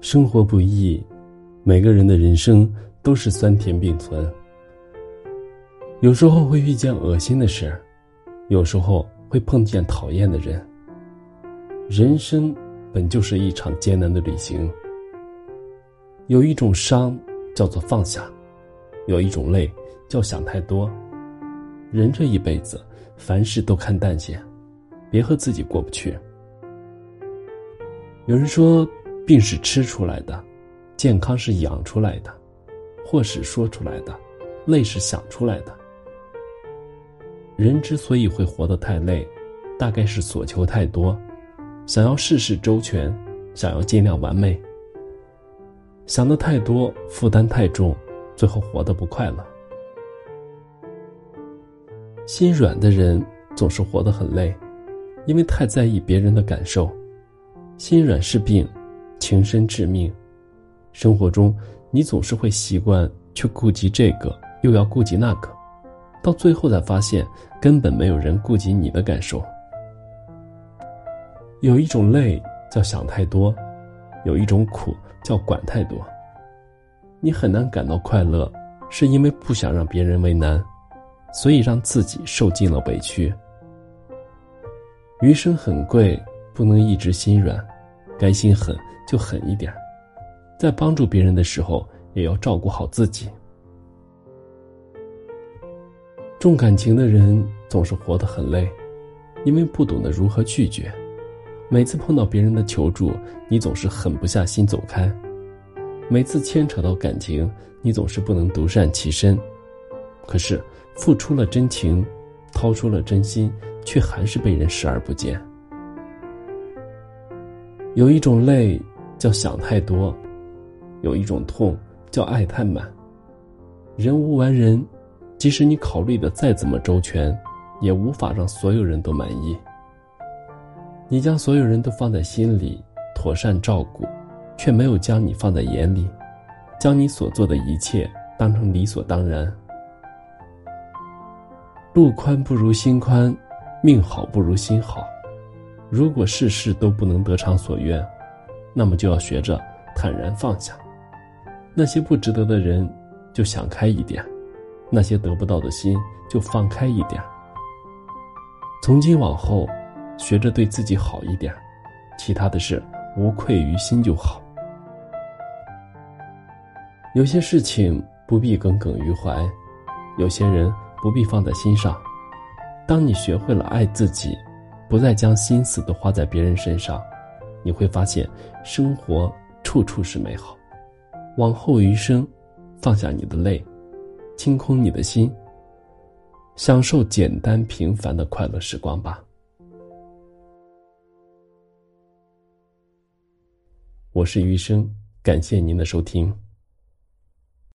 生活不易，每个人的人生都是酸甜并存。有时候会遇见恶心的事，有时候会碰见讨厌的人。人生本就是一场艰难的旅行。有一种伤叫做放下，有一种累叫想太多。人这一辈子，凡事都看淡些，别和自己过不去。有人说。病是吃出来的，健康是养出来的，祸是说出来的，累是想出来的。人之所以会活得太累，大概是所求太多，想要事事周全，想要尽量完美。想的太多，负担太重，最后活得不快乐。心软的人总是活得很累，因为太在意别人的感受。心软是病。情深致命，生活中你总是会习惯去顾及这个，又要顾及那个，到最后才发现根本没有人顾及你的感受。有一种累叫想太多，有一种苦叫管太多。你很难感到快乐，是因为不想让别人为难，所以让自己受尽了委屈。余生很贵，不能一直心软，该心狠。就狠一点，在帮助别人的时候，也要照顾好自己。重感情的人总是活得很累，因为不懂得如何拒绝。每次碰到别人的求助，你总是狠不下心走开；每次牵扯到感情，你总是不能独善其身。可是，付出了真情，掏出了真心，却还是被人视而不见。有一种累。叫想太多，有一种痛叫爱太满。人无完人，即使你考虑的再怎么周全，也无法让所有人都满意。你将所有人都放在心里，妥善照顾，却没有将你放在眼里，将你所做的一切当成理所当然。路宽不如心宽，命好不如心好。如果事事都不能得偿所愿。那么就要学着坦然放下，那些不值得的人，就想开一点；那些得不到的心，就放开一点。从今往后，学着对自己好一点，其他的事无愧于心就好。有些事情不必耿耿于怀，有些人不必放在心上。当你学会了爱自己，不再将心思都花在别人身上。你会发现，生活处处是美好。往后余生，放下你的泪，清空你的心，享受简单平凡的快乐时光吧。我是余生，感谢您的收听。